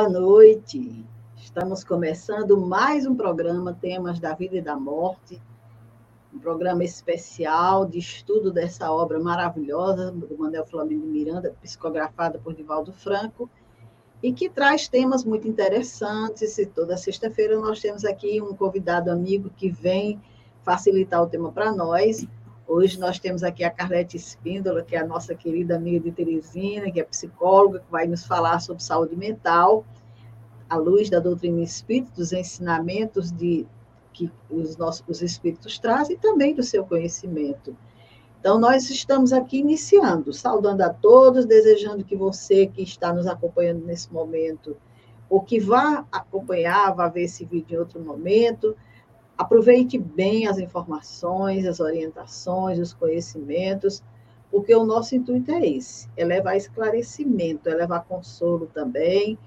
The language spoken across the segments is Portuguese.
Boa noite. Estamos começando mais um programa Temas da Vida e da Morte, um programa especial de estudo dessa obra maravilhosa do Manuel Flamengo Miranda, psicografada por Divaldo Franco, e que traz temas muito interessantes. E toda sexta-feira nós temos aqui um convidado amigo que vem facilitar o tema para nós. Hoje nós temos aqui a Carlete Espíndola, que é a nossa querida amiga de Teresina, que é psicóloga, que vai nos falar sobre saúde mental, à luz da doutrina espírita, dos ensinamentos de, que os nossos os espíritos trazem e também do seu conhecimento. Então, nós estamos aqui iniciando, saudando a todos, desejando que você que está nos acompanhando nesse momento, ou que vá acompanhar, vá ver esse vídeo em outro momento, Aproveite bem as informações, as orientações, os conhecimentos, porque o nosso intuito é esse: é levar esclarecimento, é levar consolo também,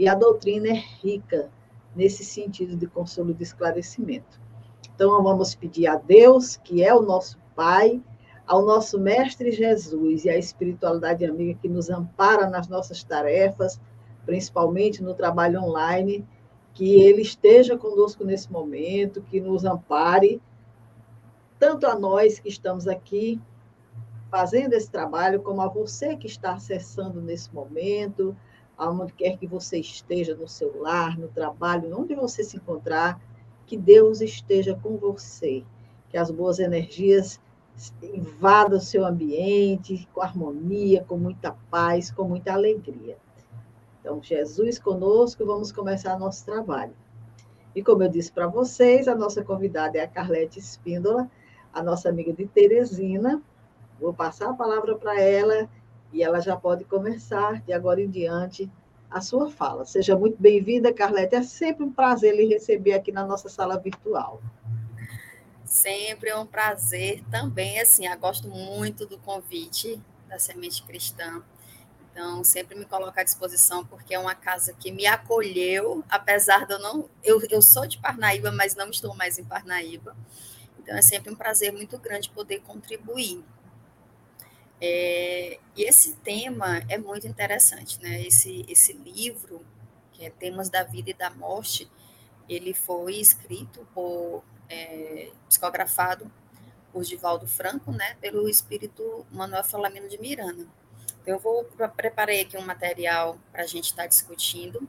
e a doutrina é rica nesse sentido de consolo e de esclarecimento. Então, vamos pedir a Deus, que é o nosso Pai, ao nosso Mestre Jesus e à espiritualidade amiga que nos ampara nas nossas tarefas, principalmente no trabalho online que Ele esteja conosco nesse momento, que nos ampare, tanto a nós que estamos aqui fazendo esse trabalho, como a você que está acessando nesse momento, aonde quer que você esteja, no seu lar, no trabalho, onde você se encontrar, que Deus esteja com você, que as boas energias invadam o seu ambiente com harmonia, com muita paz, com muita alegria. Então, Jesus conosco, vamos começar nosso trabalho. E como eu disse para vocês, a nossa convidada é a Carlete Espíndola, a nossa amiga de Teresina. Vou passar a palavra para ela e ela já pode começar de agora em diante a sua fala. Seja muito bem-vinda, Carlete. É sempre um prazer lhe receber aqui na nossa sala virtual. Sempre é um prazer também, assim, eu gosto muito do convite da Semente Cristã então, sempre me coloco à disposição, porque é uma casa que me acolheu, apesar de eu não. Eu, eu sou de Parnaíba, mas não estou mais em Parnaíba. Então, é sempre um prazer muito grande poder contribuir. É, e esse tema é muito interessante, né? Esse, esse livro, que é Temas da Vida e da Morte, ele foi escrito por, é, psicografado por Divaldo Franco, né? Pelo espírito Manuel Falamino de Miranda. Eu vou preparei aqui um material para a gente estar tá discutindo.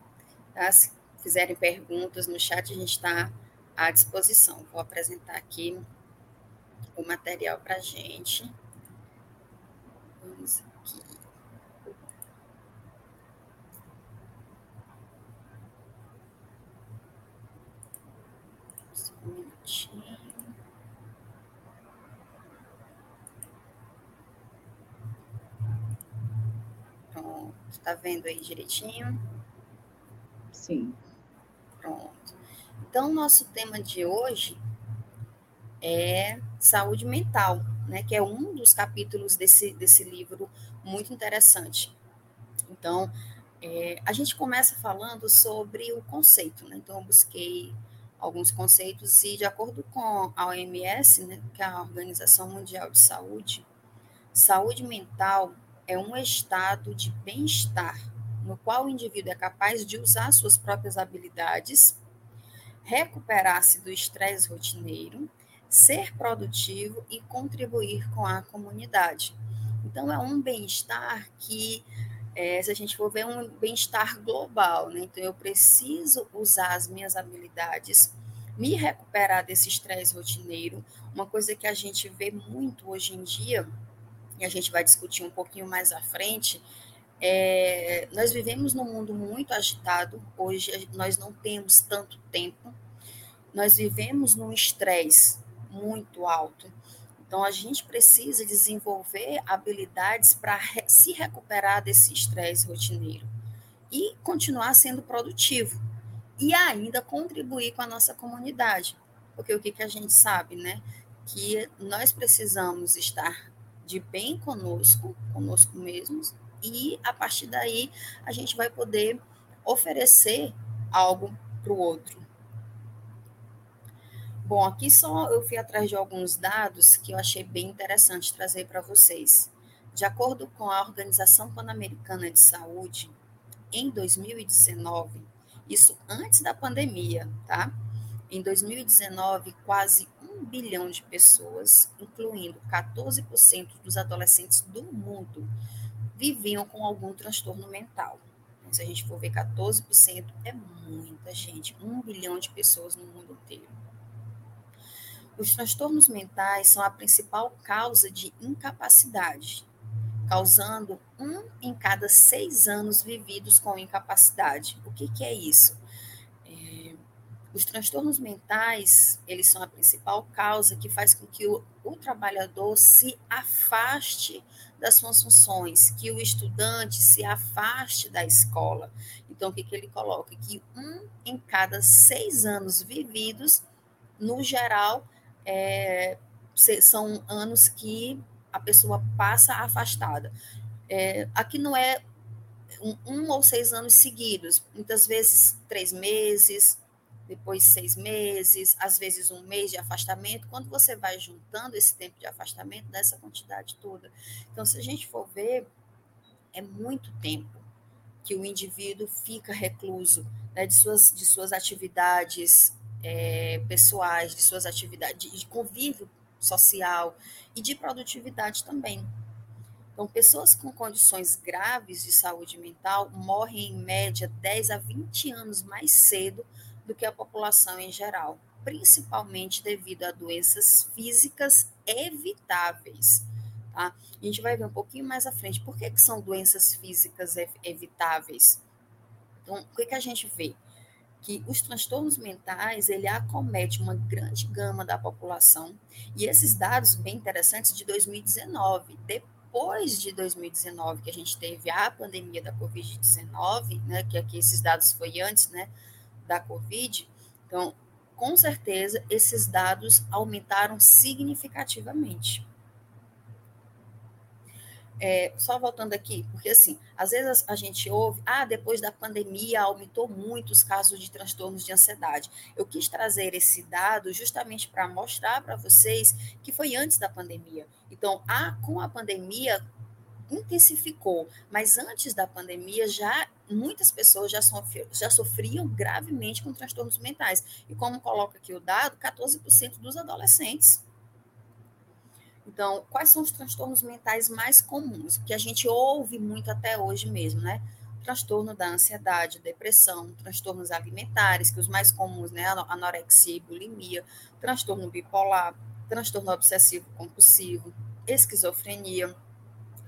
Tá? Se fizerem perguntas no chat, a gente está à disposição. Vou apresentar aqui o material para a gente. Vamos aqui. Um minutinho. Está vendo aí direitinho? Sim. Pronto. Então, nosso tema de hoje é saúde mental, né? Que é um dos capítulos desse, desse livro muito interessante. Então, é, a gente começa falando sobre o conceito, né? Então, eu busquei alguns conceitos e, de acordo com a OMS, né, que é a Organização Mundial de Saúde, saúde mental é um estado de bem-estar no qual o indivíduo é capaz de usar suas próprias habilidades, recuperar-se do estresse rotineiro, ser produtivo e contribuir com a comunidade. Então, é um bem-estar que, é, se a gente for ver, um bem-estar global. Né? Então, eu preciso usar as minhas habilidades, me recuperar desse estresse rotineiro, uma coisa que a gente vê muito hoje em dia e a gente vai discutir um pouquinho mais à frente, é, nós vivemos num mundo muito agitado, hoje nós não temos tanto tempo, nós vivemos num estresse muito alto. Então, a gente precisa desenvolver habilidades para re se recuperar desse estresse rotineiro e continuar sendo produtivo e ainda contribuir com a nossa comunidade. Porque o que, que a gente sabe, né? Que nós precisamos estar de bem conosco, conosco mesmos, e a partir daí a gente vai poder oferecer algo para o outro. Bom, aqui só eu fui atrás de alguns dados que eu achei bem interessante trazer para vocês. De acordo com a Organização Pan-Americana de Saúde, em 2019, isso antes da pandemia, tá? Em 2019, quase um bilhão de pessoas, incluindo 14% dos adolescentes do mundo, viviam com algum transtorno mental. Se a gente for ver 14%, é muita gente, um bilhão de pessoas no mundo inteiro. Os transtornos mentais são a principal causa de incapacidade, causando um em cada seis anos vividos com incapacidade. O que, que é isso? É, os transtornos mentais, eles são a principal causa que faz com que o, o trabalhador se afaste das suas funções, que o estudante se afaste da escola. Então, o que, que ele coloca? Que um em cada seis anos vividos, no geral, é, são anos que a pessoa passa afastada. É, aqui não é um, um, ou seis anos seguidos, muitas vezes três meses, depois seis meses, às vezes um mês de afastamento. Quando você vai juntando esse tempo de afastamento, dessa quantidade toda. Então, se a gente for ver, é muito tempo que o indivíduo fica recluso né, de, suas, de suas atividades é, pessoais, de suas atividades de convívio social e de produtividade também. Então, pessoas com condições graves de saúde mental morrem em média 10 a 20 anos mais cedo do que a população em geral, principalmente devido a doenças físicas evitáveis. Tá? A gente vai ver um pouquinho mais à frente por que, que são doenças físicas evitáveis. Então, o que, que a gente vê? Que os transtornos mentais ele acomete uma grande gama da população. E esses dados bem interessantes de 2019 depois de 2019 que a gente teve a pandemia da covid-19 né que aqui esses dados foi antes né da covid então com certeza esses dados aumentaram significativamente é, só voltando aqui, porque assim, às vezes a, gente ouve, ah, depois da pandemia aumentou muito os casos de transtornos de ansiedade. Eu quis trazer esse dado justamente para mostrar para vocês que foi antes da pandemia. Então, a, com a pandemia intensificou, mas antes da pandemia já muitas pessoas já, já sofriam gravemente com transtornos mentais. E como coloca aqui o dado, 14% dos adolescentes. Então, quais são os transtornos mentais mais comuns, que a gente ouve muito até hoje mesmo, né? Transtorno da ansiedade, depressão, transtornos alimentares, que os mais comuns, né? Anorexia e bulimia, transtorno bipolar, transtorno obsessivo compulsivo, esquizofrenia,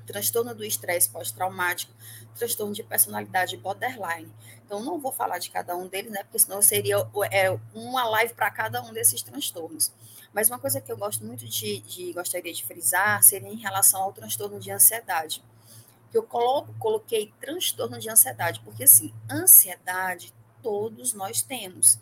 transtorno do estresse pós-traumático, transtorno de personalidade borderline. Então, não vou falar de cada um deles, né? Porque senão seria é, uma live para cada um desses transtornos. Mas uma coisa que eu gosto muito de, de gostaria de frisar seria em relação ao transtorno de ansiedade. Que eu coloco, coloquei transtorno de ansiedade, porque assim, ansiedade todos nós temos.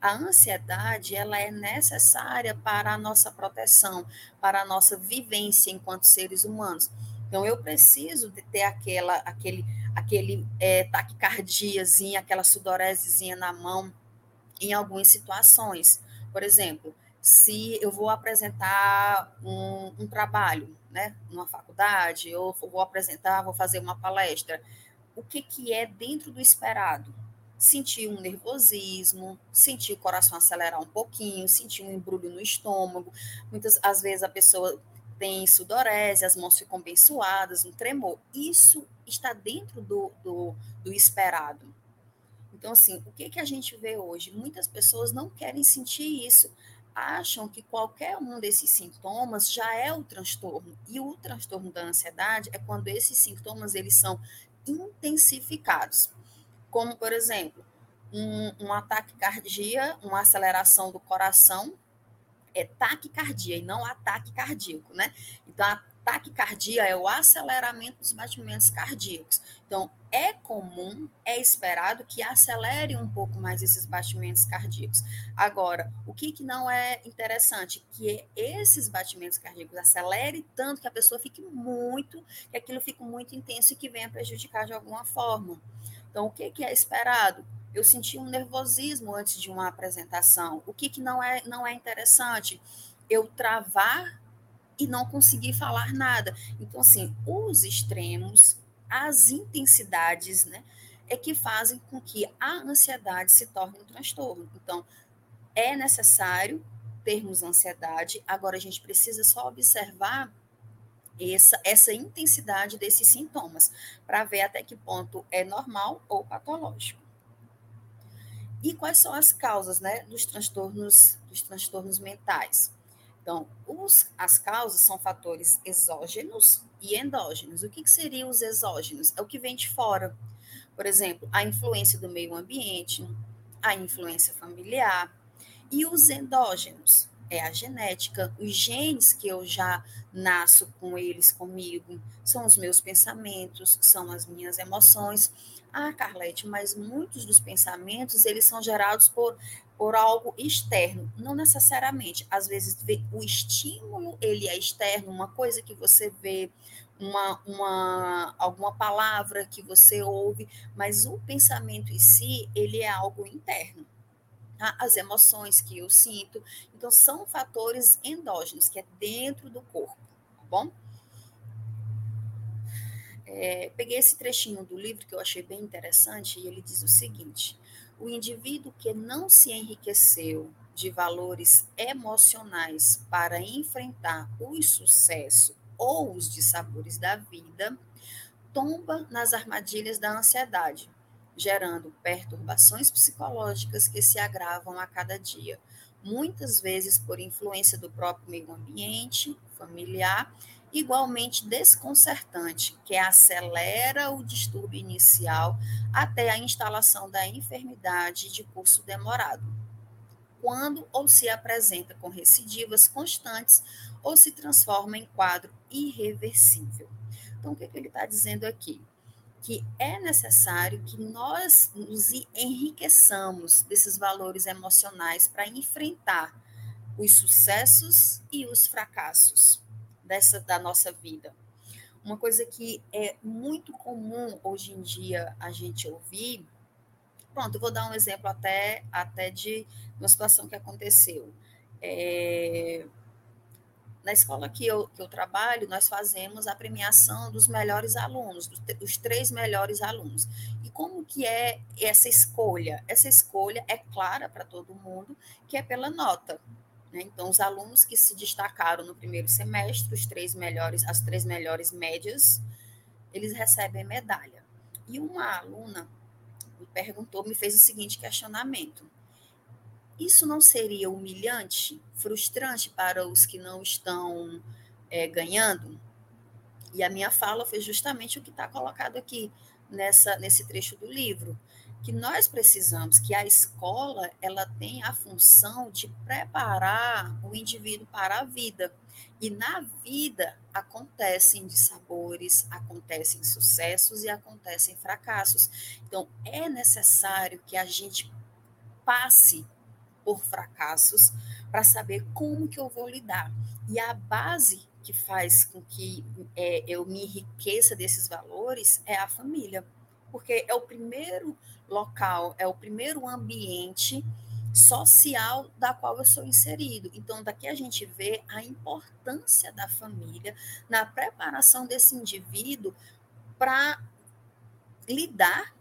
A ansiedade, ela é necessária para a nossa proteção, para a nossa vivência enquanto seres humanos. Então, eu preciso de ter aquela, aquele, aquele é, taquicardiazinha, aquela sudoresezinha na mão em algumas situações. Por exemplo, se eu vou apresentar um, um trabalho, né, numa faculdade, ou vou apresentar, vou fazer uma palestra, o que, que é dentro do esperado? Sentir um nervosismo, sentir o coração acelerar um pouquinho, sentir um embrulho no estômago. Muitas às vezes a pessoa tem sudorese, as mãos ficam bem suadas, um tremor. Isso está dentro do, do, do esperado. Então, assim, o que, que a gente vê hoje? Muitas pessoas não querem sentir isso acham que qualquer um desses sintomas já é o transtorno. E o transtorno da ansiedade é quando esses sintomas eles são intensificados. Como, por exemplo, um, um ataque cardíaco, uma aceleração do coração, é taquicardia e não ataque cardíaco, né? Então, a taquicardia é o aceleramento dos batimentos cardíacos. Então, é comum, é esperado que acelere um pouco mais esses batimentos cardíacos. Agora, o que, que não é interessante? Que esses batimentos cardíacos acelere tanto que a pessoa fique muito, que aquilo fique muito intenso e que venha prejudicar de alguma forma. Então, o que, que é esperado? Eu senti um nervosismo antes de uma apresentação. O que, que não, é, não é interessante? Eu travar e não conseguir falar nada. Então, assim, os extremos, as intensidades, né? é que fazem com que a ansiedade se torne um transtorno. Então, é necessário termos ansiedade, agora a gente precisa só observar essa, essa intensidade desses sintomas, para ver até que ponto é normal ou patológico. E quais são as causas né, dos, transtornos, dos transtornos mentais? Então, os, as causas são fatores exógenos e endógenos. O que, que seriam os exógenos? É o que vem de fora. Por exemplo, a influência do meio ambiente, a influência familiar. E os endógenos é a genética, os genes que eu já nasço com eles comigo, são os meus pensamentos, são as minhas emoções. Ah, Carlete, mas muitos dos pensamentos, eles são gerados por, por algo externo, não necessariamente. Às vezes o estímulo, ele é externo, uma coisa que você vê, uma, uma alguma palavra que você ouve, mas o pensamento em si, ele é algo interno tá? as emoções que eu sinto. Então, são fatores endógenos, que é dentro do corpo, tá bom? É, peguei esse trechinho do livro que eu achei bem interessante e ele diz o seguinte: o indivíduo que não se enriqueceu de valores emocionais para enfrentar o sucesso ou os dissabores da vida, tomba nas armadilhas da ansiedade, gerando perturbações psicológicas que se agravam a cada dia, muitas vezes por influência do próprio meio ambiente, familiar, igualmente desconcertante, que acelera o distúrbio inicial até a instalação da enfermidade de curso demorado. Quando ou se apresenta com recidivas constantes ou se transforma em quadro irreversível. Então, o que, que ele está dizendo aqui? que é necessário que nós nos enriqueçamos desses valores emocionais para enfrentar os sucessos e os fracassos dessa da nossa vida. Uma coisa que é muito comum hoje em dia a gente ouvir, pronto, eu vou dar um exemplo até, até de uma situação que aconteceu. É, na escola que eu, que eu trabalho, nós fazemos a premiação dos melhores alunos, dos, dos três melhores alunos. E como que é essa escolha? Essa escolha é clara para todo mundo, que é pela nota. Né? Então, os alunos que se destacaram no primeiro semestre, os três melhores, as três melhores médias, eles recebem medalha. E uma aluna me perguntou, me fez o seguinte questionamento: isso não seria humilhante, frustrante para os que não estão é, ganhando? E a minha fala foi justamente o que está colocado aqui nessa, nesse trecho do livro, que nós precisamos que a escola ela tem a função de preparar o indivíduo para a vida. E na vida acontecem dissabores, acontecem sucessos e acontecem fracassos. Então é necessário que a gente passe por fracassos para saber como que eu vou lidar. E a base que faz com que é, eu me enriqueça desses valores é a família, porque é o primeiro local, é o primeiro ambiente social da qual eu sou inserido. Então, daqui a gente vê a importância da família na preparação desse indivíduo para lidar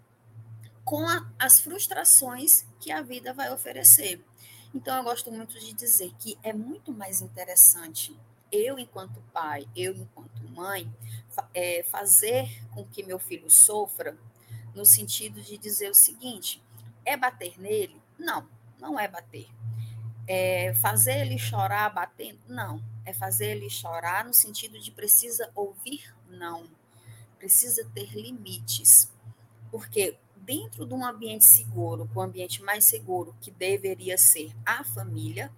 com a, as frustrações que a vida vai oferecer. Então, eu gosto muito de dizer que é muito mais interessante eu, enquanto pai, eu, enquanto mãe, é, fazer com que meu filho sofra, no sentido de dizer o seguinte: é bater nele? Não, não é bater. É fazer ele chorar batendo? Não. É fazer ele chorar no sentido de precisa ouvir? Não. Precisa ter limites. Porque dentro de um ambiente seguro, o ambiente mais seguro que deveria ser a família,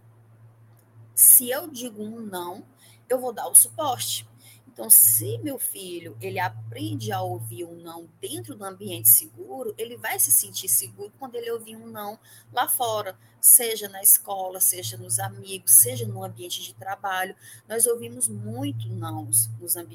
se eu digo um não, eu vou dar o suporte. Então, se meu filho ele aprende a ouvir um não dentro do ambiente seguro, ele vai se sentir seguro quando ele ouvir um não lá fora, seja na escola, seja nos amigos, seja no ambiente de trabalho. Nós ouvimos muito não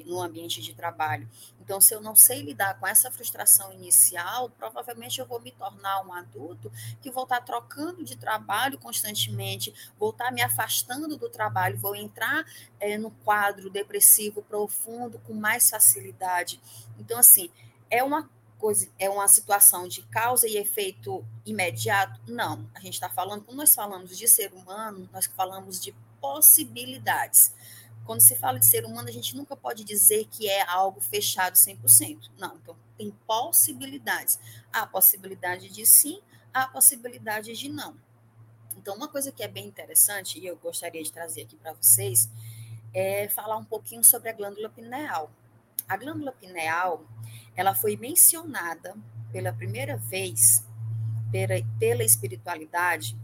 no ambiente de trabalho. Então, se eu não sei lidar com essa frustração inicial, provavelmente eu vou me tornar um adulto que vou estar trocando de trabalho constantemente, vou estar me afastando do trabalho, vou entrar é, no quadro depressivo profundo com mais facilidade. Então, assim, é uma coisa, é uma situação de causa e efeito imediato? Não. A gente está falando, quando nós falamos de ser humano, nós falamos de possibilidades. Quando se fala de ser humano, a gente nunca pode dizer que é algo fechado 100%. Não, então tem possibilidades. Há possibilidade de sim, há possibilidade de não. Então, uma coisa que é bem interessante, e eu gostaria de trazer aqui para vocês, é falar um pouquinho sobre a glândula pineal. A glândula pineal, ela foi mencionada pela primeira vez pela, pela espiritualidade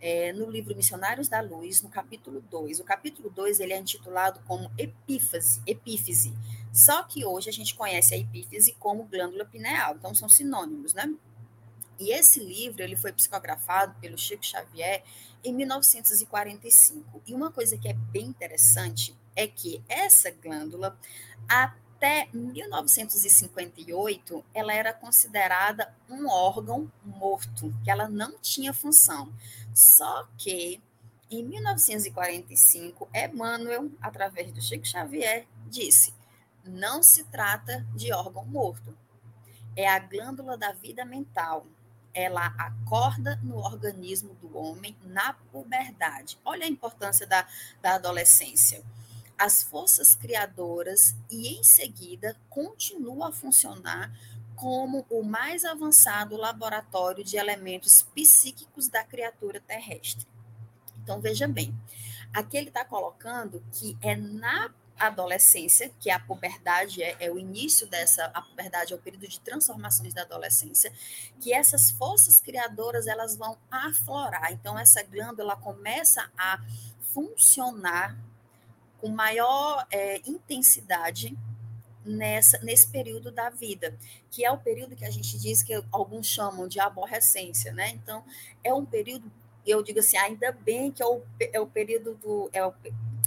é, no livro Missionários da Luz, no capítulo 2. O capítulo 2 ele é intitulado como epífise, epífise. Só que hoje a gente conhece a epífise como glândula pineal, então são sinônimos, né? E esse livro ele foi psicografado pelo Chico Xavier em 1945. E uma coisa que é bem interessante é que essa glândula, até 1958, ela era considerada um órgão morto, que ela não tinha função. Só que em 1945, Emmanuel, através do Chico Xavier, disse: não se trata de órgão morto, é a glândula da vida mental. Ela acorda no organismo do homem na puberdade. Olha a importância da, da adolescência. As forças criadoras e, em seguida, continua a funcionar como o mais avançado laboratório de elementos psíquicos da criatura terrestre. Então, veja bem, aqui ele está colocando que é na adolescência, que a puberdade, é, é, o início dessa, a puberdade é o período de transformações da adolescência, que essas forças criadoras, elas vão aflorar. Então, essa glândula começa a funcionar com maior é, intensidade nessa, nesse período da vida, que é o período que a gente diz que alguns chamam de aborrecência, né? Então, é um período, eu digo assim, ainda bem que é o, é o período do. É o,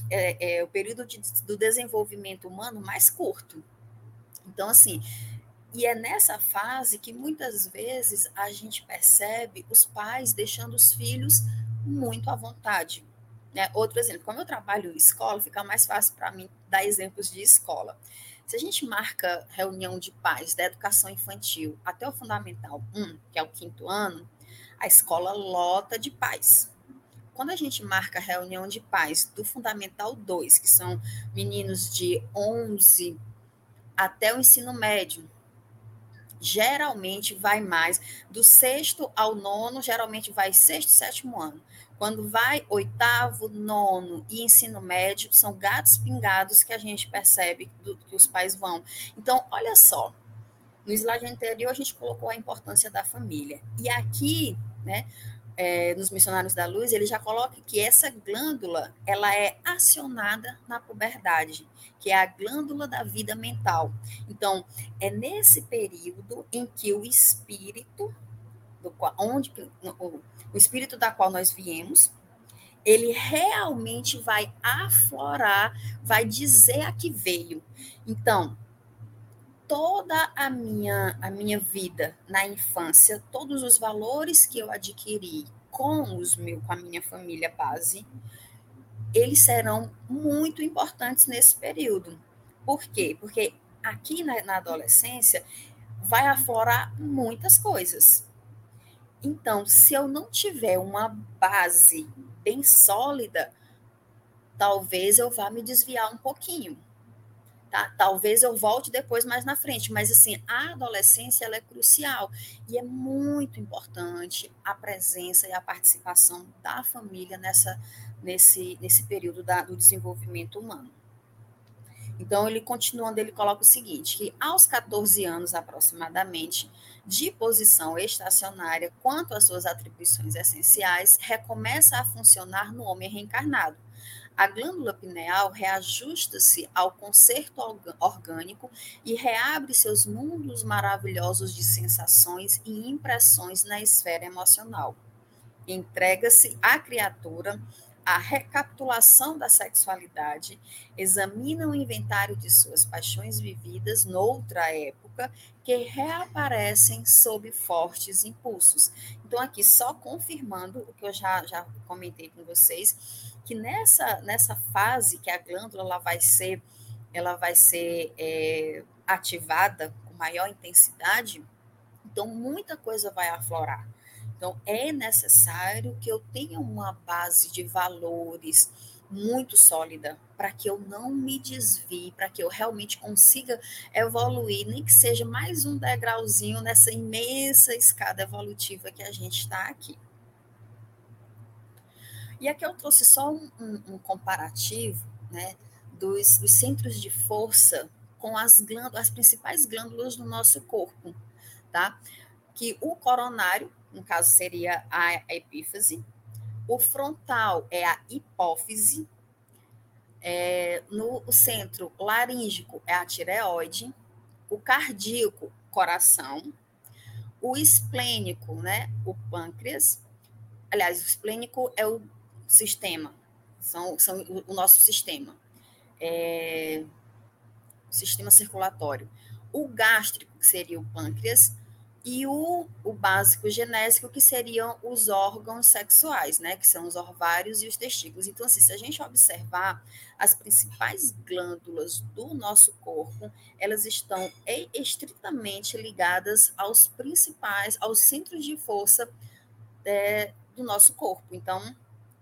é, é o período de, do desenvolvimento humano mais curto. Então, assim, e é nessa fase que muitas vezes a gente percebe os pais deixando os filhos muito à vontade. Né? Outro exemplo, como eu trabalho em escola, fica mais fácil para mim dar exemplos de escola. Se a gente marca reunião de pais da educação infantil até o Fundamental 1, que é o quinto ano, a escola lota de pais. Quando a gente marca reunião de pais do Fundamental 2, que são meninos de 11 até o ensino médio, geralmente vai mais do sexto ao nono, geralmente vai sexto, sétimo ano. Quando vai oitavo, nono e ensino médio, são gatos pingados que a gente percebe do, que os pais vão. Então, olha só, no slide anterior a gente colocou a importância da família. E aqui, né, é, nos Missionários da Luz, ele já coloca que essa glândula, ela é acionada na puberdade, que é a glândula da vida mental. Então, é nesse período em que o espírito, do qual, onde o, o espírito da qual nós viemos, ele realmente vai aflorar, vai dizer a que veio. Então, toda a minha a minha vida na infância, todos os valores que eu adquiri com os meu com a minha família base, eles serão muito importantes nesse período. Por quê? Porque aqui na, na adolescência vai aflorar muitas coisas. Então, se eu não tiver uma base bem sólida, talvez eu vá me desviar um pouquinho. Tá? Talvez eu volte depois mais na frente, mas assim, a adolescência ela é crucial e é muito importante a presença e a participação da família nessa, nesse, nesse período da, do desenvolvimento humano. Então, ele continuando, ele coloca o seguinte: que aos 14 anos aproximadamente, de posição estacionária quanto às suas atribuições essenciais, recomeça a funcionar no homem reencarnado. A glândula pineal reajusta-se ao concerto orgânico e reabre seus mundos maravilhosos de sensações e impressões na esfera emocional. Entrega-se à criatura a recapitulação da sexualidade, examina o inventário de suas paixões vividas noutra época, que reaparecem sob fortes impulsos. Então, aqui, só confirmando o que eu já, já comentei com vocês, que nessa, nessa fase que a glândula ela vai ser, ela vai ser é, ativada com maior intensidade, então muita coisa vai aflorar. Então, é necessário que eu tenha uma base de valores muito sólida para que eu não me desvie, para que eu realmente consiga evoluir, nem que seja mais um degrauzinho nessa imensa escada evolutiva que a gente está aqui. E aqui eu trouxe só um, um, um comparativo né, dos, dos, centros de força com as glândulas, as principais glândulas do nosso corpo, tá? Que o coronário, no caso seria a epífise, o frontal é a hipófise, é, no centro laríngico é a tireoide, o cardíaco, coração, o esplênico, né, o pâncreas, aliás, o esplênico é o sistema, são, são o, o nosso sistema, é, sistema circulatório. O gástrico, que seria o pâncreas, e o, o básico genésico, que seriam os órgãos sexuais, né, que são os ovários e os testículos. Então, assim, se a gente observar as principais glândulas do nosso corpo, elas estão estritamente ligadas aos principais, aos centros de força é, do nosso corpo. Então,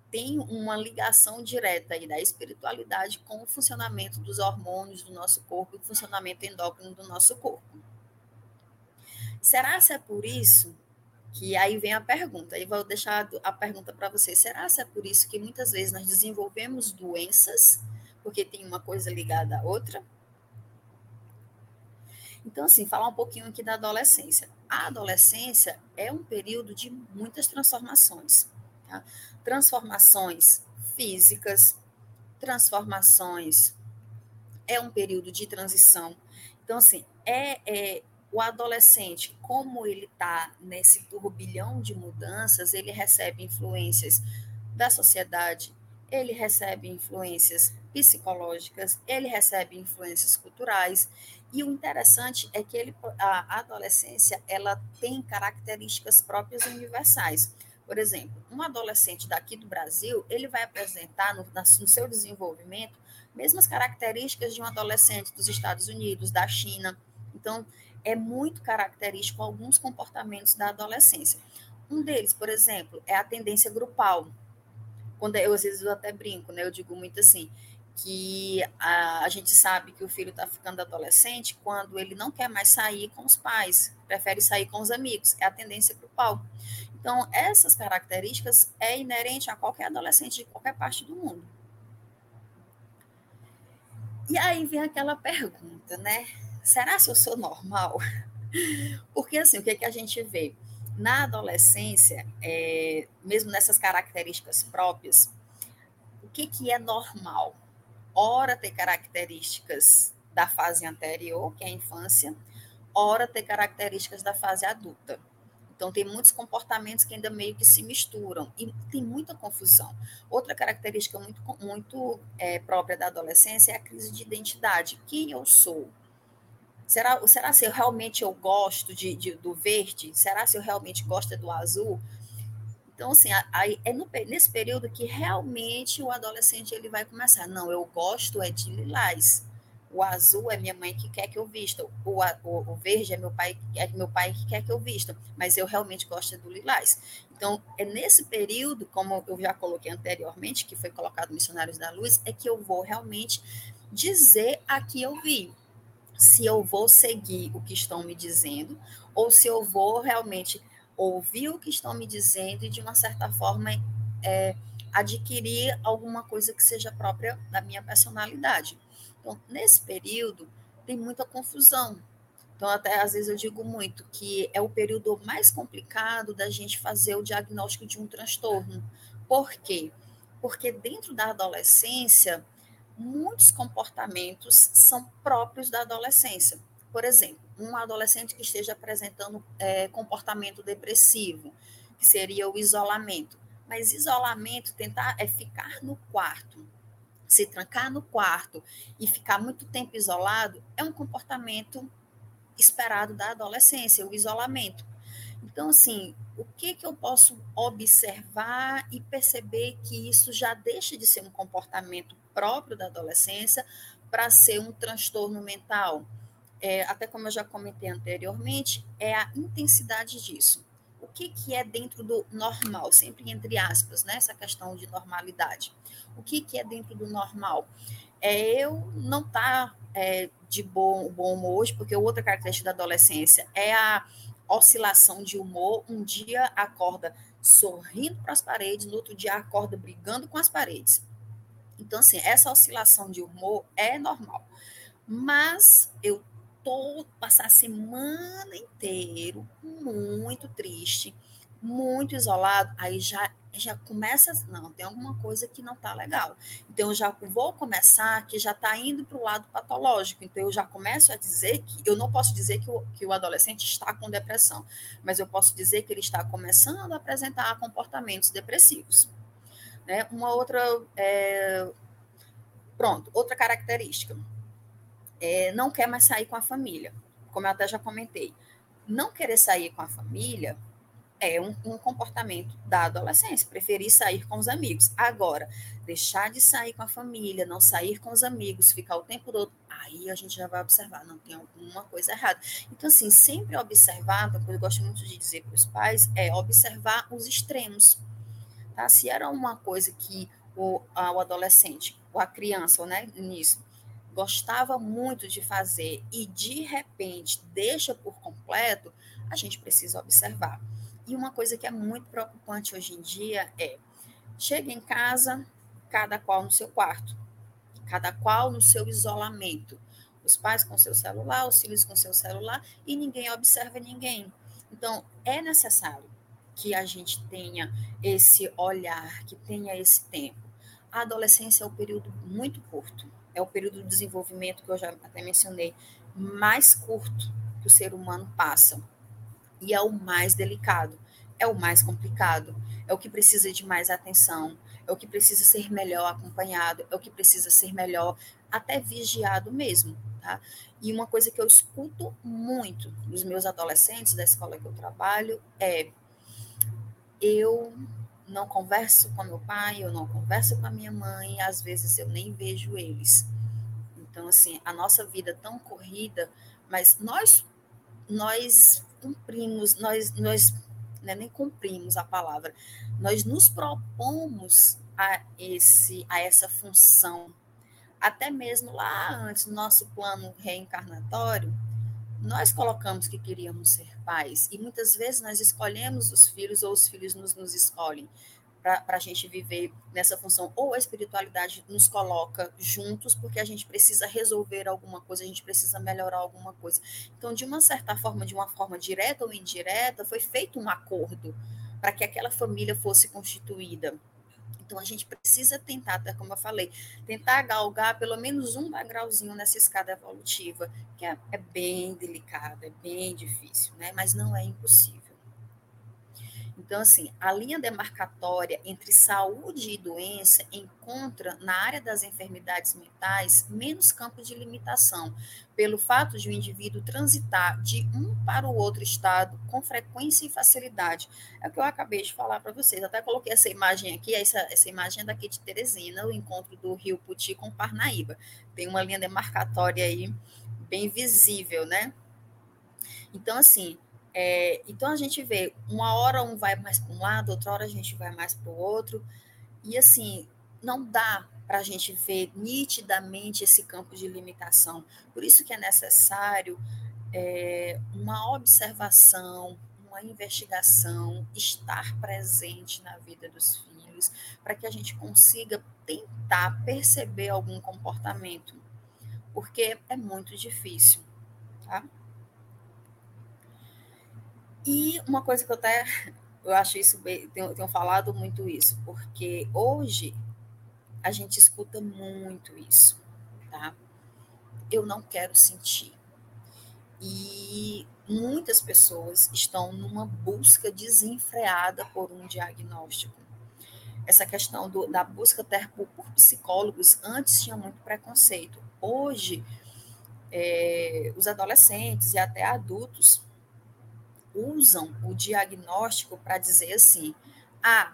tem uma ligação direta aí da espiritualidade com o funcionamento dos hormônios do nosso corpo e o funcionamento endócrino do nosso corpo. Será se é por isso que aí vem a pergunta, aí vou deixar a pergunta para você. Será se é por isso que muitas vezes nós desenvolvemos doenças, porque tem uma coisa ligada à outra? Então, assim, falar um pouquinho aqui da adolescência. A adolescência é um período de muitas transformações. Tá? Transformações físicas, transformações. É um período de transição. Então, assim, é, é o adolescente, como ele está nesse turbilhão de mudanças, ele recebe influências da sociedade, ele recebe influências psicológicas, ele recebe influências culturais. E o interessante é que ele, a adolescência ela tem características próprias universais. Por exemplo, um adolescente daqui do Brasil, ele vai apresentar no, no seu desenvolvimento mesmas características de um adolescente dos Estados Unidos, da China. Então, é muito característico alguns comportamentos da adolescência. Um deles, por exemplo, é a tendência grupal. Quando eu, às vezes eu até brinco, né? Eu digo muito assim, que a, a gente sabe que o filho está ficando adolescente quando ele não quer mais sair com os pais, prefere sair com os amigos. É a tendência grupal. Então, essas características é inerente a qualquer adolescente de qualquer parte do mundo. E aí vem aquela pergunta, né? Será que eu sou normal? Porque assim, o que, é que a gente vê? Na adolescência, é, mesmo nessas características próprias, o que, que é normal? Ora ter características da fase anterior, que é a infância, ora ter características da fase adulta. Então, tem muitos comportamentos que ainda meio que se misturam e tem muita confusão. Outra característica muito, muito é, própria da adolescência é a crise de identidade. Quem eu sou? Será, será se eu realmente eu gosto de, de, do verde? Será se eu realmente gosto do azul? Então, assim, aí é no, nesse período que realmente o adolescente ele vai começar. Não, eu gosto é de lilás. O azul é minha mãe que quer que eu vista. O, o, o verde é meu pai, é meu pai que quer que eu vista. Mas eu realmente gosto é do lilás. Então, é nesse período, como eu já coloquei anteriormente, que foi colocado Missionários da Luz, é que eu vou realmente dizer a que eu vi se eu vou seguir o que estão me dizendo ou se eu vou realmente ouvir o que estão me dizendo e, de uma certa forma, é, adquirir alguma coisa que seja própria da minha personalidade. Então, nesse período, tem muita confusão. Então, até às vezes eu digo muito que é o período mais complicado da gente fazer o diagnóstico de um transtorno. Por quê? Porque dentro da adolescência, muitos comportamentos são próprios da adolescência. Por exemplo, um adolescente que esteja apresentando é, comportamento depressivo, que seria o isolamento. Mas isolamento, tentar é ficar no quarto, se trancar no quarto e ficar muito tempo isolado, é um comportamento esperado da adolescência, o isolamento. Então, assim, o que, que eu posso observar e perceber que isso já deixa de ser um comportamento próprio da adolescência para ser um transtorno mental? é, até como eu já comentei anteriormente, é a intensidade disso. O que, que é dentro do normal, sempre entre aspas, né, essa questão de normalidade. O que, que é dentro do normal? É eu não estar tá, é, de bom, bom humor hoje, porque outra característica da adolescência é a oscilação de humor. Um dia acorda sorrindo para as paredes, no outro dia acorda brigando com as paredes. Então, assim, essa oscilação de humor é normal. Mas eu tô passar a semana inteira muito triste, muito isolado, aí já já começa, não, tem alguma coisa que não tá legal. Então eu já vou começar que já está indo para o lado patológico. Então eu já começo a dizer que eu não posso dizer que o, que o adolescente está com depressão, mas eu posso dizer que ele está começando a apresentar comportamentos depressivos. Né? Uma outra é, pronto, outra característica é, não quer mais sair com a família, como eu até já comentei. Não querer sair com a família é um, um, comportamento da adolescência, preferir sair com os amigos. Agora, deixar de sair com a família, não sair com os amigos, ficar o tempo todo, aí a gente já vai observar, não tem alguma coisa errada. Então, assim, sempre observar, uma coisa que eu gosto muito de dizer para os pais, é observar os extremos. Tá? Se era uma coisa que o, a, o adolescente, ou a criança, né, nisso, gostava muito de fazer e de repente deixa por completo, a gente precisa observar. E uma coisa que é muito preocupante hoje em dia é: chega em casa, cada qual no seu quarto, cada qual no seu isolamento. Os pais com seu celular, os filhos com seu celular e ninguém observa ninguém. Então, é necessário que a gente tenha esse olhar, que tenha esse tempo. A adolescência é um período muito curto é o período de desenvolvimento que eu já até mencionei, mais curto que o ser humano passa. E é o mais delicado, é o mais complicado, é o que precisa de mais atenção, é o que precisa ser melhor acompanhado, é o que precisa ser melhor até vigiado mesmo, tá? E uma coisa que eu escuto muito dos meus adolescentes da escola que eu trabalho é eu não converso com meu pai, eu não converso com a minha mãe, às vezes eu nem vejo eles. Então, assim, a nossa vida é tão corrida, mas nós nós cumprimos, nós, nós né, nem cumprimos a palavra, nós nos propomos a, esse, a essa função. Até mesmo lá antes, no nosso plano reencarnatório, nós colocamos que queríamos ser pais e muitas vezes nós escolhemos os filhos ou os filhos nos, nos escolhem para a gente viver nessa função. Ou a espiritualidade nos coloca juntos porque a gente precisa resolver alguma coisa, a gente precisa melhorar alguma coisa. Então, de uma certa forma, de uma forma direta ou indireta, foi feito um acordo para que aquela família fosse constituída. Então a gente precisa tentar, como eu falei, tentar galgar pelo menos um degrauzinho nessa escada evolutiva, que é, é bem delicada, é bem difícil, né? Mas não é impossível. Então, assim, a linha demarcatória entre saúde e doença encontra na área das enfermidades mentais menos campo de limitação, pelo fato de o indivíduo transitar de um para o outro estado com frequência e facilidade. É o que eu acabei de falar para vocês. Até coloquei essa imagem aqui, essa, essa imagem é daqui de Teresina, o encontro do Rio Puti com Parnaíba. Tem uma linha demarcatória aí bem visível, né? Então, assim, é, então a gente vê, uma hora um vai mais para um lado, outra hora a gente vai mais para o outro, e assim, não dá para a gente ver nitidamente esse campo de limitação. Por isso que é necessário é, uma observação, uma investigação, estar presente na vida dos filhos, para que a gente consiga tentar perceber algum comportamento, porque é muito difícil, tá? E uma coisa que eu até eu acho isso bem, tenho, tenho falado muito isso, porque hoje a gente escuta muito isso, tá? Eu não quero sentir. E muitas pessoas estão numa busca desenfreada por um diagnóstico. Essa questão do, da busca por, por psicólogos antes tinha muito preconceito. Hoje, é, os adolescentes e até adultos usam o diagnóstico para dizer assim: ah,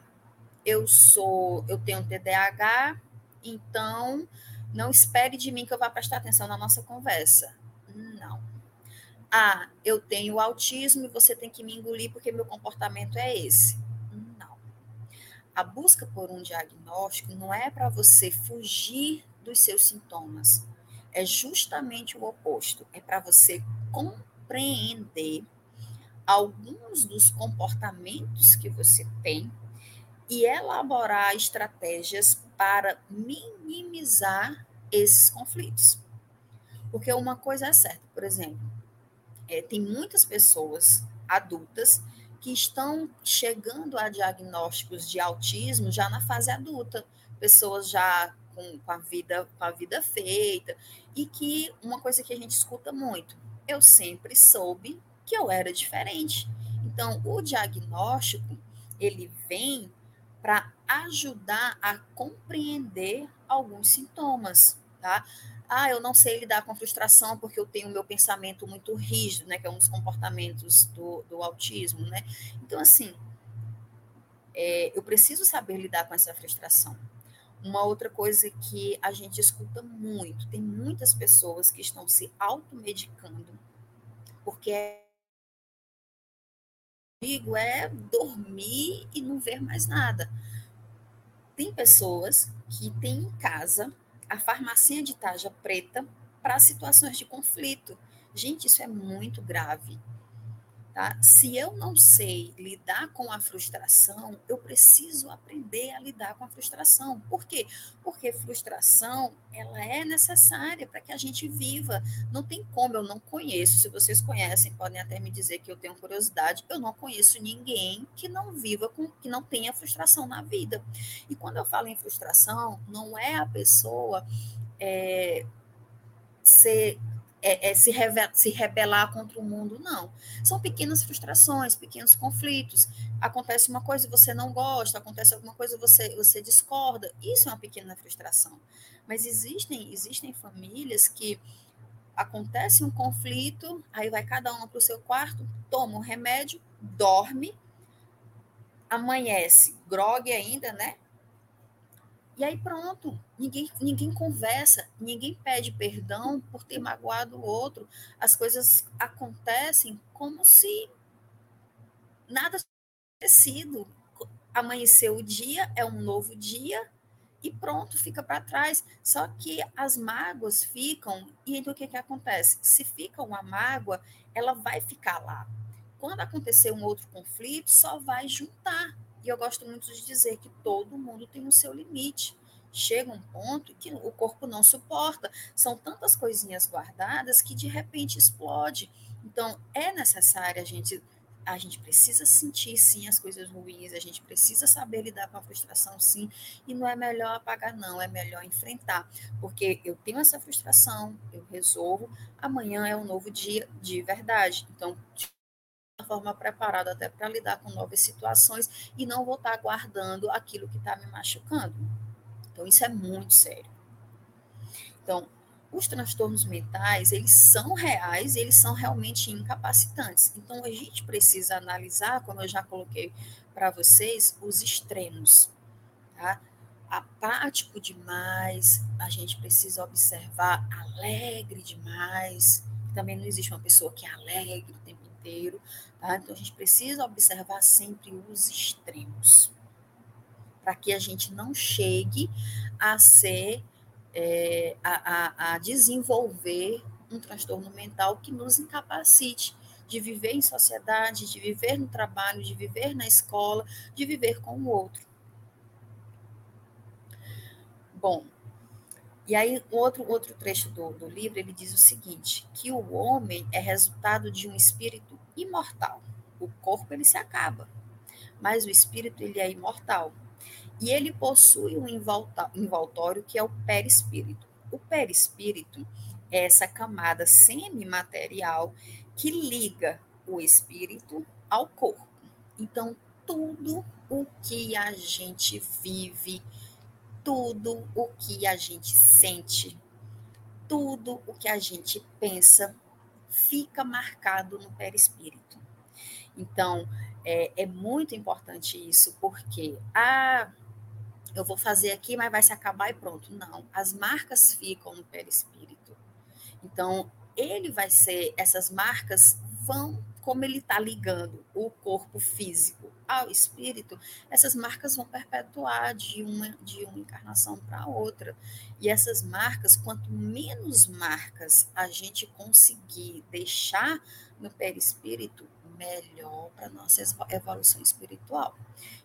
eu sou, eu tenho TDAH, então não espere de mim que eu vá prestar atenção na nossa conversa. Não, ah, eu tenho autismo e você tem que me engolir porque meu comportamento é esse. Não. A busca por um diagnóstico não é para você fugir dos seus sintomas. É justamente o oposto. É para você compreender alguns dos comportamentos que você tem e elaborar estratégias para minimizar esses conflitos. Porque uma coisa é certa, por exemplo, é, tem muitas pessoas adultas que estão chegando a diagnósticos de autismo já na fase adulta, pessoas já com, com, a vida com a vida feita e que uma coisa que a gente escuta muito, eu sempre soube que eu era diferente. Então, o diagnóstico ele vem para ajudar a compreender alguns sintomas, tá? ah, eu não sei lidar com frustração porque eu tenho o meu pensamento muito rígido, né, que é um dos comportamentos do, do autismo, né? Então, assim, é, eu preciso saber lidar com essa frustração. Uma outra coisa que a gente escuta muito, tem muitas pessoas que estão se automedicando, porque é é dormir e não ver mais nada. Tem pessoas que têm em casa a farmacinha de tarja preta para situações de conflito. Gente, isso é muito grave. Tá? Se eu não sei lidar com a frustração, eu preciso aprender a lidar com a frustração. Por quê? Porque frustração ela é necessária para que a gente viva. Não tem como, eu não conheço. Se vocês conhecem, podem até me dizer que eu tenho curiosidade. Eu não conheço ninguém que não viva com, que não tenha frustração na vida. E quando eu falo em frustração, não é a pessoa é, ser é, é se, se rebelar contra o mundo, não. São pequenas frustrações, pequenos conflitos. Acontece uma coisa você não gosta, acontece alguma coisa você, você discorda. Isso é uma pequena frustração. Mas existem, existem famílias que acontece um conflito, aí vai cada uma para o seu quarto, toma um remédio, dorme, amanhece, grogue ainda, né? E aí pronto, ninguém, ninguém conversa, ninguém pede perdão por ter magoado o outro. As coisas acontecem como se nada tivesse sido. Amanheceu o dia, é um novo dia e pronto, fica para trás. Só que as mágoas ficam, e então o que, que acontece? Se fica uma mágoa, ela vai ficar lá. Quando acontecer um outro conflito, só vai juntar e eu gosto muito de dizer que todo mundo tem o seu limite. Chega um ponto que o corpo não suporta. São tantas coisinhas guardadas que de repente explode. Então, é necessário a gente a gente precisa sentir sim as coisas ruins, a gente precisa saber lidar com a frustração sim, e não é melhor apagar não, é melhor enfrentar, porque eu tenho essa frustração, eu resolvo, amanhã é um novo dia de verdade. Então, forma preparada até para lidar com novas situações e não vou estar guardando aquilo que está me machucando. Então, isso é muito sério. Então, os transtornos mentais, eles são reais, eles são realmente incapacitantes. Então, a gente precisa analisar, como eu já coloquei para vocês, os extremos. Tá? Apático demais, a gente precisa observar alegre demais. Também não existe uma pessoa que é alegre o tempo inteiro. Tá? Então, a gente precisa observar sempre os extremos, para que a gente não chegue a ser, é, a, a, a desenvolver um transtorno mental que nos incapacite de viver em sociedade, de viver no trabalho, de viver na escola, de viver com o outro. Bom, e aí, outro, outro trecho do, do livro, ele diz o seguinte, que o homem é resultado de um espírito imortal. O corpo, ele se acaba, mas o espírito, ele é imortal. E ele possui um envoltório que é o perispírito. O perispírito é essa camada semimaterial que liga o espírito ao corpo. Então, tudo o que a gente vive, tudo o que a gente sente, tudo o que a gente pensa fica marcado no perispírito. Então, é, é muito importante isso, porque ah, eu vou fazer aqui, mas vai se acabar e pronto. Não, as marcas ficam no perispírito. Então, ele vai ser, essas marcas vão, como ele está ligando o corpo físico ao espírito, essas marcas vão perpetuar de uma, de uma encarnação para outra. E essas marcas, quanto menos marcas a gente conseguir deixar no perispírito, melhor para a nossa evolução espiritual.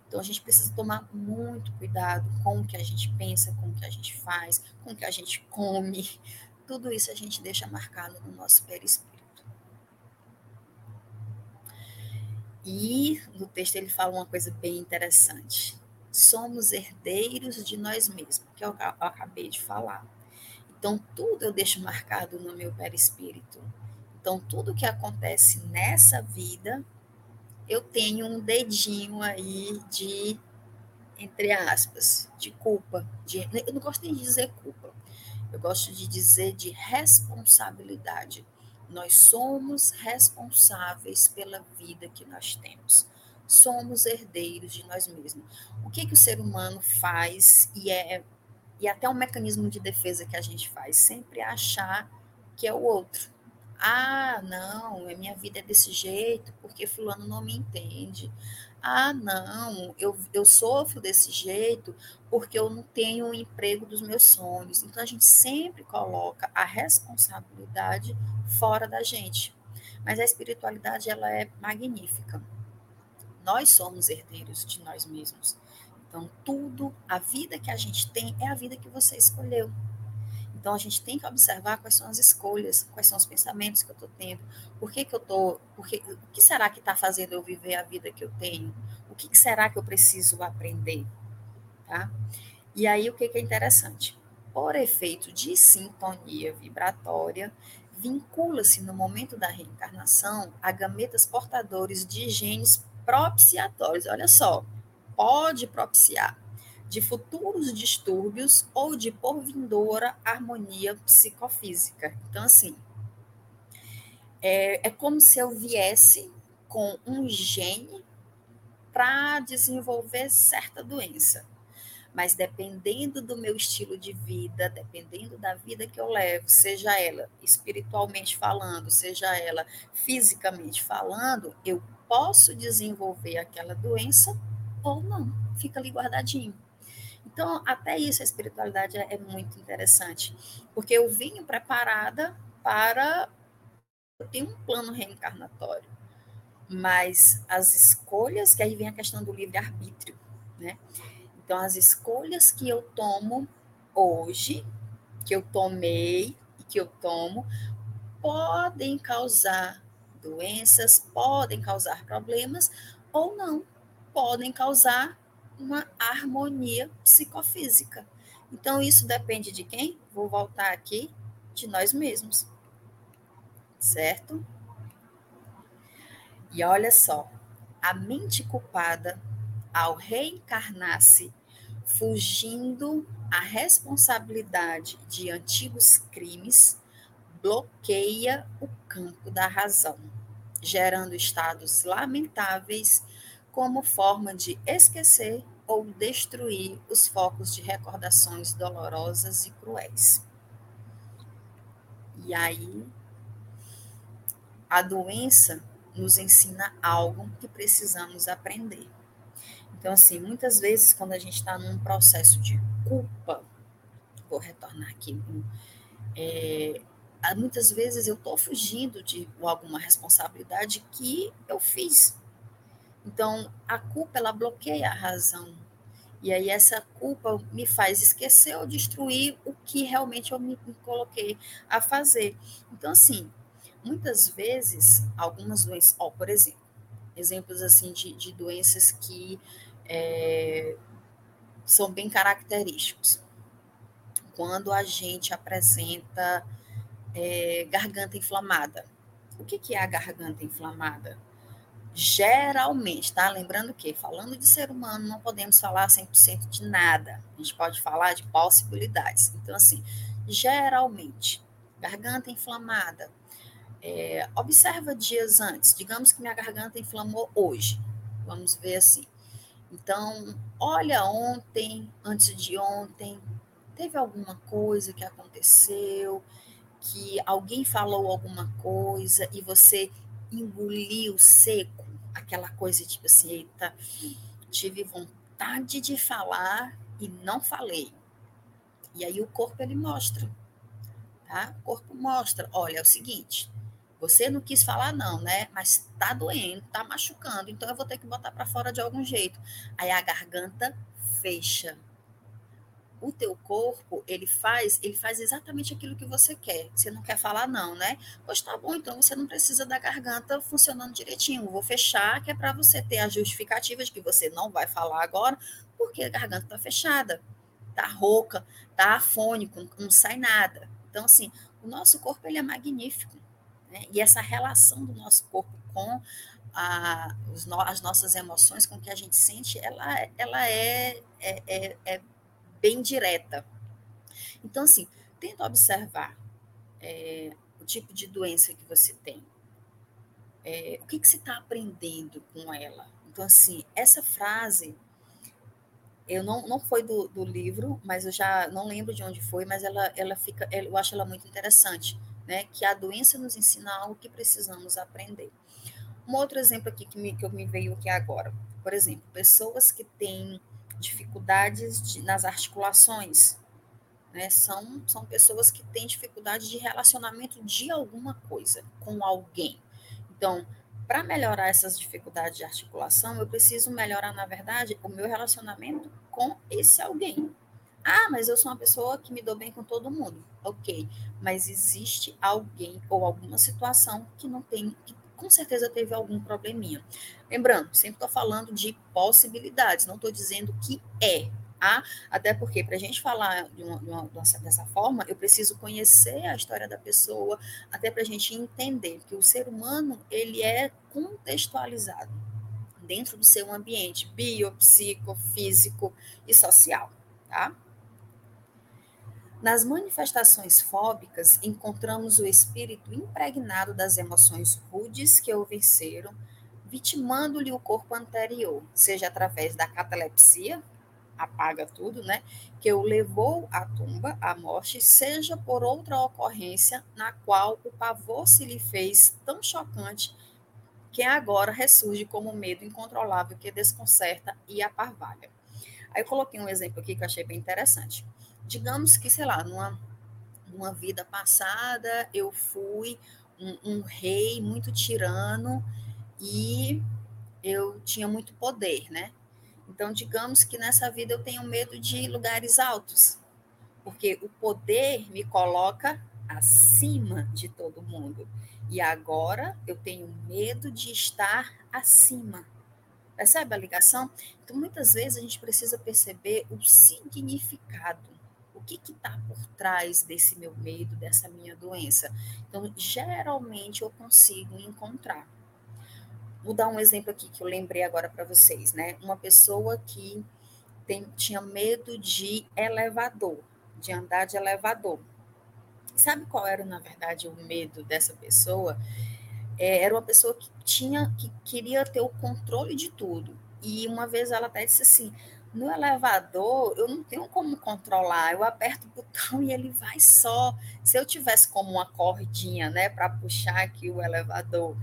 Então a gente precisa tomar muito cuidado com o que a gente pensa, com o que a gente faz, com o que a gente come. Tudo isso a gente deixa marcado no nosso perispírito. E no texto ele fala uma coisa bem interessante. Somos herdeiros de nós mesmos, que eu acabei de falar. Então, tudo eu deixo marcado no meu perispírito. Então, tudo que acontece nessa vida, eu tenho um dedinho aí de, entre aspas, de culpa. De, eu não gosto nem de dizer culpa, eu gosto de dizer de responsabilidade. Nós somos responsáveis pela vida que nós temos. Somos herdeiros de nós mesmos. O que, que o ser humano faz e é e até um mecanismo de defesa que a gente faz, sempre achar que é o outro. Ah, não, a minha vida é desse jeito porque fulano não me entende. Ah, não, eu, eu sofro desse jeito porque eu não tenho o emprego dos meus sonhos. Então a gente sempre coloca a responsabilidade fora da gente. Mas a espiritualidade ela é magnífica. Nós somos herdeiros de nós mesmos. Então tudo, a vida que a gente tem é a vida que você escolheu. Então a gente tem que observar quais são as escolhas, quais são os pensamentos que eu estou tendo, por que, que eu estou, porque, o que será que está fazendo eu viver a vida que eu tenho, o que, que será que eu preciso aprender, tá? E aí o que, que é interessante? Por efeito de sintonia vibratória, vincula-se no momento da reencarnação a gametas portadores de genes propiciatórios. Olha só, pode propiciar de futuros distúrbios ou de porvindoura harmonia psicofísica. Então, assim, é, é como se eu viesse com um gene para desenvolver certa doença. Mas dependendo do meu estilo de vida, dependendo da vida que eu levo, seja ela espiritualmente falando, seja ela fisicamente falando, eu posso desenvolver aquela doença ou não. Fica ali guardadinho. Então, até isso, a espiritualidade é, é muito interessante, porque eu vim preparada para. Eu tenho um plano reencarnatório, mas as escolhas, que aí vem a questão do livre-arbítrio, né? Então, as escolhas que eu tomo hoje, que eu tomei e que eu tomo, podem causar doenças, podem causar problemas ou não, podem causar uma harmonia psicofísica. Então, isso depende de quem? Vou voltar aqui, de nós mesmos. Certo? E olha só, a mente culpada, ao reencarnar-se, fugindo a responsabilidade de antigos crimes, bloqueia o campo da razão, gerando estados lamentáveis como forma de esquecer ou destruir os focos de recordações dolorosas e cruéis. E aí, a doença nos ensina algo que precisamos aprender. Então, assim, muitas vezes, quando a gente está num processo de culpa, vou retornar aqui, é, muitas vezes eu estou fugindo de alguma responsabilidade que eu fiz, então, a culpa ela bloqueia a razão. E aí essa culpa me faz esquecer ou destruir o que realmente eu me, coloquei a fazer. Então, assim, muitas vezes, algumas doenças, ó, por exemplo, exemplos assim de, de doenças que é, são bem característicos. Quando a gente apresenta é, garganta inflamada. O que, que é a garganta inflamada? Geralmente, tá? Lembrando que, falando de ser humano, não podemos falar 100% de nada. A gente pode falar de possibilidades. Então, assim, geralmente, garganta inflamada. É, observa dias antes. Digamos que minha garganta inflamou hoje. Vamos ver assim. Então, olha ontem, antes de ontem, teve alguma coisa que aconteceu que alguém falou alguma coisa e você engoliu seco, aquela coisa tipo assim, eita, tive vontade de falar e não falei. E aí o corpo ele mostra, tá? O corpo mostra, olha, é o seguinte, você não quis falar não, né? Mas tá doendo, tá machucando, então eu vou ter que botar para fora de algum jeito. Aí a garganta fecha o teu corpo, ele faz, ele faz exatamente aquilo que você quer. Você não quer falar não, né? Pois tá bom, então você não precisa da garganta funcionando direitinho. Vou fechar, que é para você ter a justificativa de que você não vai falar agora, porque a garganta tá fechada, tá rouca, tá afônico, não sai nada. Então assim, o nosso corpo ele é magnífico, né? E essa relação do nosso corpo com a, as nossas emoções, com o que a gente sente, ela, ela é, é, é, é bem direta. Então, assim, tenta observar é, o tipo de doença que você tem. É, o que, que você está aprendendo com ela? Então, assim, essa frase, eu não, não foi do, do livro, mas eu já não lembro de onde foi, mas ela, ela fica, eu acho ela muito interessante, né? Que a doença nos ensina algo que precisamos aprender. Um outro exemplo aqui que me, que me veio aqui agora. Por exemplo, pessoas que têm dificuldades de, nas articulações. Né? São, são pessoas que têm dificuldade de relacionamento de alguma coisa com alguém. Então, para melhorar essas dificuldades de articulação, eu preciso melhorar, na verdade, o meu relacionamento com esse alguém. Ah, mas eu sou uma pessoa que me dou bem com todo mundo. Ok, mas existe alguém ou alguma situação que não tem, que com certeza teve algum probleminha. Lembrando, sempre estou falando de possibilidades, não estou dizendo que é. Ah, até porque, para a gente falar de uma, de uma, dessa forma, eu preciso conhecer a história da pessoa, até para a gente entender que o ser humano ele é contextualizado dentro do seu ambiente bio, psico, físico e social, tá? Nas manifestações fóbicas, encontramos o espírito impregnado das emoções rudes que o venceram, vitimando-lhe o corpo anterior, seja através da catalepsia, apaga tudo, né? Que o levou à tumba, à morte, seja por outra ocorrência na qual o pavor se lhe fez tão chocante que agora ressurge como medo incontrolável que desconcerta e aparvalha. Aí eu coloquei um exemplo aqui que eu achei bem interessante digamos que, sei lá, numa, numa vida passada, eu fui um, um rei muito tirano e eu tinha muito poder, né? Então, digamos que nessa vida eu tenho medo de lugares altos, porque o poder me coloca acima de todo mundo. E agora eu tenho medo de estar acima. Percebe a ligação? Então, muitas vezes a gente precisa perceber o significado que está por trás desse meu medo, dessa minha doença? Então, geralmente eu consigo encontrar. Vou dar um exemplo aqui que eu lembrei agora para vocês, né? Uma pessoa que tem, tinha medo de elevador, de andar de elevador. Sabe qual era, na verdade, o medo dessa pessoa? É, era uma pessoa que tinha, que queria ter o controle de tudo. E uma vez ela até disse assim: no elevador, eu não tenho como controlar. Eu aperto o botão e ele vai só. Se eu tivesse como uma cordinha, né, para puxar aqui o elevador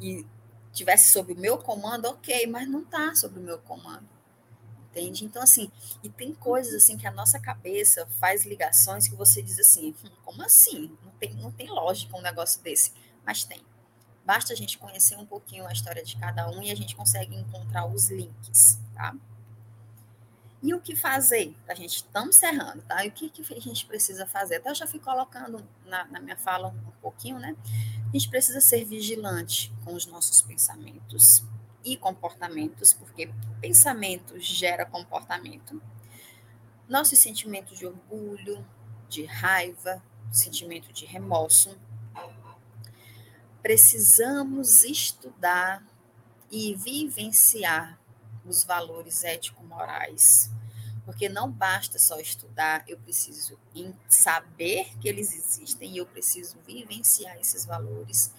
e tivesse sob o meu comando, ok, mas não está sob o meu comando. Entende? Então, assim, e tem coisas assim que a nossa cabeça faz ligações que você diz assim, hum, como assim? Não tem, não tem lógica um negócio desse. Mas tem. Basta a gente conhecer um pouquinho a história de cada um e a gente consegue encontrar os links, tá? E o que fazer? A gente estamos encerrando, tá? E o que, que a gente precisa fazer? Até eu já fui colocando na, na minha fala um pouquinho, né? A gente precisa ser vigilante com os nossos pensamentos e comportamentos, porque pensamento gera comportamento. Nossos sentimentos de orgulho, de raiva, sentimento de remorso. Precisamos estudar e vivenciar os valores ético-morais. Porque não basta só estudar, eu preciso saber que eles existem e eu preciso vivenciar esses valores,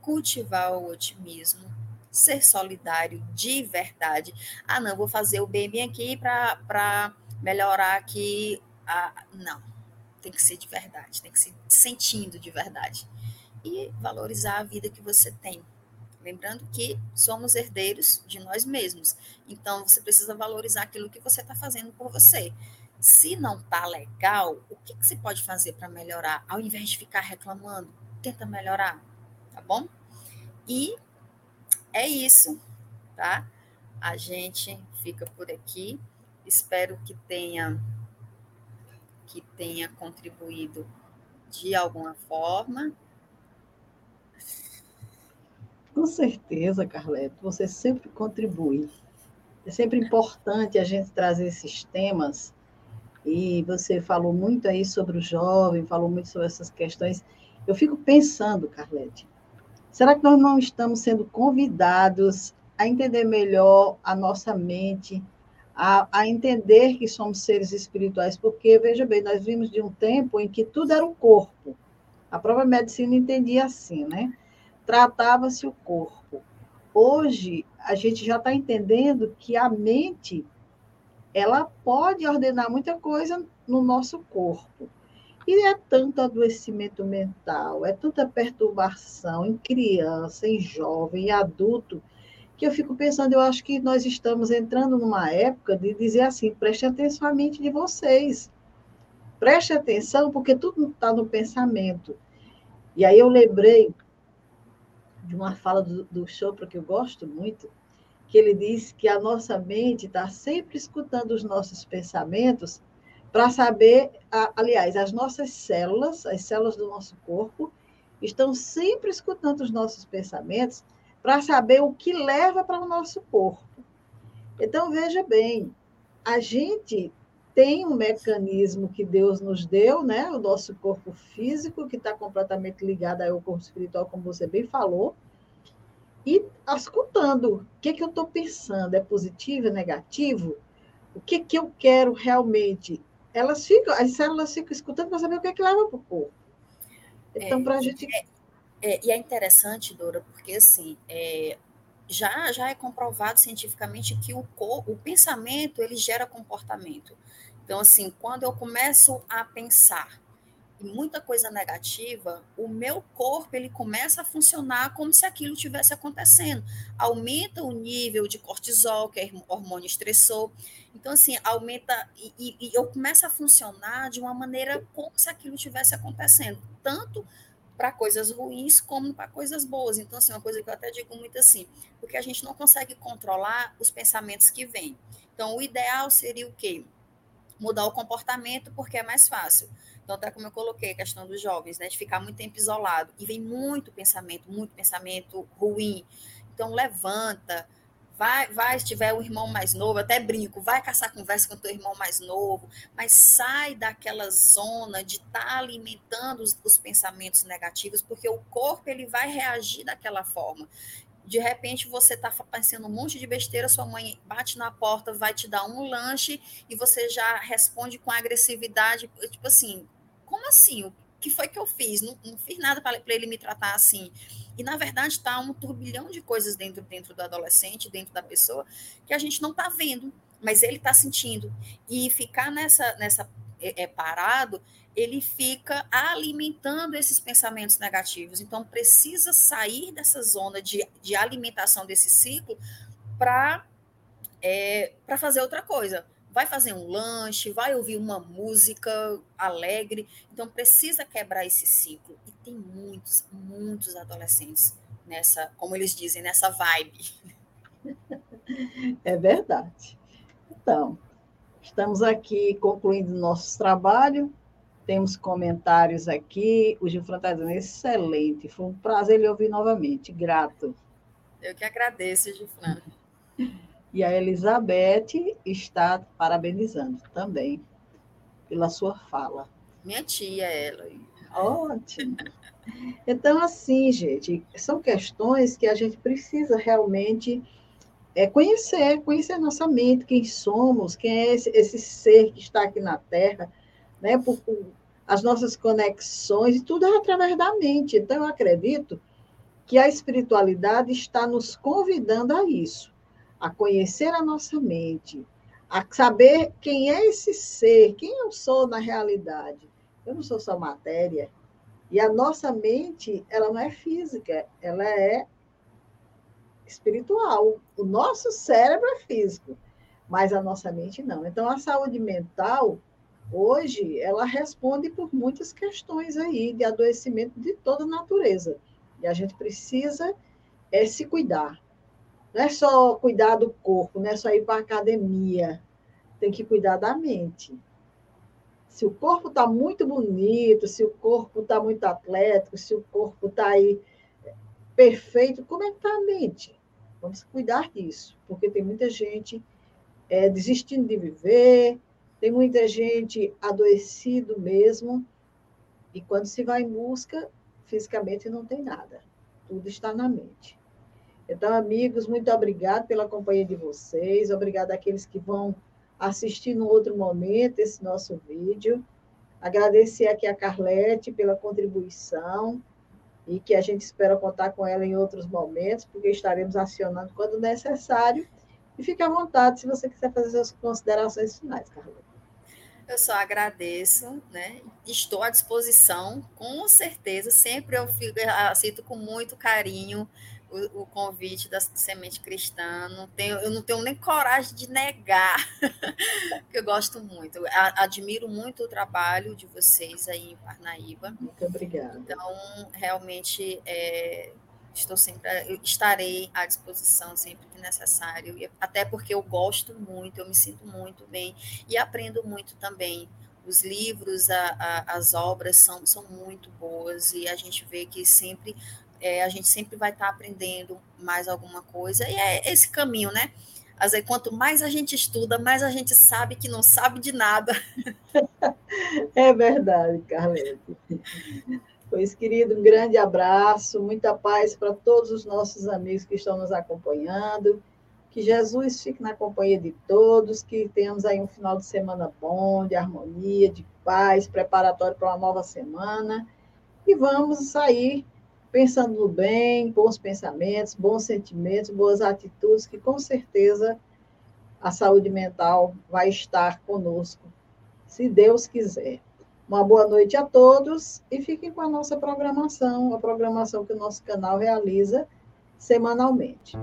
cultivar o otimismo, ser solidário de verdade. Ah, não, vou fazer o bem, aqui para melhorar aqui. Ah, não. tem que ser de verdade, tem que ser sentindo de verdade. E valorizar a vida que você tem. Lembrando que somos herdeiros de nós mesmos. Então, você precisa valorizar aquilo que você está fazendo por você. Se não tá legal, o que, que você pode fazer para melhorar? Ao invés de ficar reclamando, tenta melhorar, tá bom? E é isso, tá? A gente fica por aqui. Espero que tenha que tenha contribuído de alguma forma. Com certeza, Carleto, você sempre contribui. É sempre importante a gente trazer esses temas, e você falou muito aí sobre o jovem, falou muito sobre essas questões. Eu fico pensando, Carlete, será que nós não estamos sendo convidados a entender melhor a nossa mente, a, a, entender que somos seres espirituais, porque, veja bem, nós vimos de um tempo em que tudo era o corpo. A própria medicina entendia assim, né? Tratava-se o corpo. Hoje, a gente já está entendendo que a mente, ela pode ordenar muita coisa no nosso corpo. E é tanto adoecimento mental, é tanta perturbação em criança, em jovem, em adulto, que eu fico pensando, eu acho que nós estamos entrando numa época de dizer assim, preste atenção à mente de vocês. Preste atenção, porque tudo está no pensamento. E aí eu lembrei de uma fala do, do Chopra que eu gosto muito, que ele diz que a nossa mente está sempre escutando os nossos pensamentos para saber, aliás, as nossas células, as células do nosso corpo, estão sempre escutando os nossos pensamentos para saber o que leva para o nosso corpo. Então, veja bem, a gente tem um mecanismo que Deus nos deu, né? O nosso corpo físico, que está completamente ligado ao corpo espiritual, como você bem falou, e escutando o que, que eu estou pensando, é positivo, é negativo? O que, que eu quero realmente? Elas ficam, as células ficam escutando para saber o que, é que leva para o corpo. Então, é, para a gente é, é, e é interessante, Dora, porque assim, é, já, já é comprovado cientificamente que o, o pensamento ele gera comportamento. Então, assim, quando eu começo a pensar em muita coisa negativa, o meu corpo ele começa a funcionar como se aquilo tivesse acontecendo. Aumenta o nível de cortisol, que é hormônio estressor. Então, assim, aumenta e, e eu começo a funcionar de uma maneira como se aquilo tivesse acontecendo. Tanto para coisas ruins como para coisas boas. Então, assim, uma coisa que eu até digo muito assim, porque a gente não consegue controlar os pensamentos que vêm. Então, o ideal seria o quê? Mudar o comportamento, porque é mais fácil. Então, até como eu coloquei a questão dos jovens, né, de ficar muito tempo isolado, e vem muito pensamento, muito pensamento ruim. Então, levanta, vai, vai, se tiver um irmão mais novo, até brinco, vai caçar conversa com teu irmão mais novo, mas sai daquela zona de estar tá alimentando os, os, pensamentos negativos, porque o corpo ele vai reagir daquela forma. De repente você está pensando um monte de besteira, sua mãe bate na porta, vai te dar um lanche e você já responde com agressividade, tipo assim, como assim? O que foi que eu fiz? Não, não fiz nada para ele me tratar assim. E, na verdade, está um turbilhão de coisas dentro, dentro do adolescente, dentro da pessoa, que a gente não está vendo, mas ele está sentindo. E ficar nessa, nessa é, é, parado, ele fica alimentando esses pensamentos negativos. Então, precisa sair dessa zona de, de alimentação desse ciclo para é, fazer outra coisa vai fazer um lanche, vai ouvir uma música alegre. Então precisa quebrar esse ciclo. E tem muitos, muitos adolescentes nessa, como eles dizem, nessa vibe. É verdade. Então, estamos aqui concluindo nosso trabalho. Temos comentários aqui. O Gilfran está dizendo excelente. Foi um prazer lhe ouvir novamente. Grato. Eu que agradeço, Gilfran. E a Elizabeth está parabenizando também pela sua fala. Minha tia, ela. Ótimo. Então, assim, gente, são questões que a gente precisa realmente é, conhecer, conhecer nossa mente, quem somos, quem é esse, esse ser que está aqui na Terra, né? Por, por, as nossas conexões, e tudo é através da mente. Então, eu acredito que a espiritualidade está nos convidando a isso a conhecer a nossa mente, a saber quem é esse ser, quem eu sou na realidade, Eu não sou só matéria. E a nossa mente, ela não é física, ela é espiritual. O nosso cérebro é físico, mas a nossa mente não. Então, a saúde mental, hoje, ela responde por muitas questões aí de adoecimento de toda natureza. E a gente precisa é, se cuidar. Não é só cuidar do corpo, não é só ir para a academia. Tem que cuidar da mente. Se o corpo está muito bonito, se o corpo está muito atlético, se o corpo está aí perfeito, como é que está a mente? Vamos cuidar disso, porque tem muita gente é, desistindo de viver, tem muita gente adoecido mesmo, e quando se vai em busca, fisicamente não tem nada, tudo está na mente. Então, amigos, muito obrigado pela companhia de vocês, obrigado àqueles que vão assistir no outro momento esse nosso vídeo. Agradecer aqui a Carlete pela contribuição e que a gente espera contar com ela em outros momentos, porque estaremos acionando quando necessário. E fique à vontade se você quiser fazer suas considerações finais, Carlete. Eu só agradeço, né? Estou à disposição, com certeza. Sempre eu fico, aceito com muito carinho o, o, convite da Semente Cristã. Não tenho, eu não tenho nem coragem de negar, que eu gosto muito. Admiro muito o trabalho de vocês aí em Parnaíba. Muito obrigada. Então, realmente, é, estou sempre, estarei à disposição sempre que necessário, até porque eu gosto muito, eu me sinto muito bem e aprendo muito também. Os livros, a, a, as obras são, são muito boas e a gente vê que sempre é, a gente sempre vai estar aprendendo mais alguma coisa, e é esse caminho, né? Às vezes, quanto mais a gente estuda, mais a gente sabe que não sabe de nada. É verdade, Carlete. Pois, querido, um grande abraço, muita paz para todos os nossos amigos que estão nos acompanhando. Que Jesus fique na companhia de todos, que tenhamos aí um final de semana bom, de harmonia, de paz, preparatório para uma nova semana. E vamos sair pensando no bem, bons pensamentos, bons sentimentos, boas atitudes, que com certeza a saúde mental vai estar conosco, se Deus quiser. Uma boa noite a todos e fiquem com a nossa programação, a programação que o nosso canal realiza semanalmente.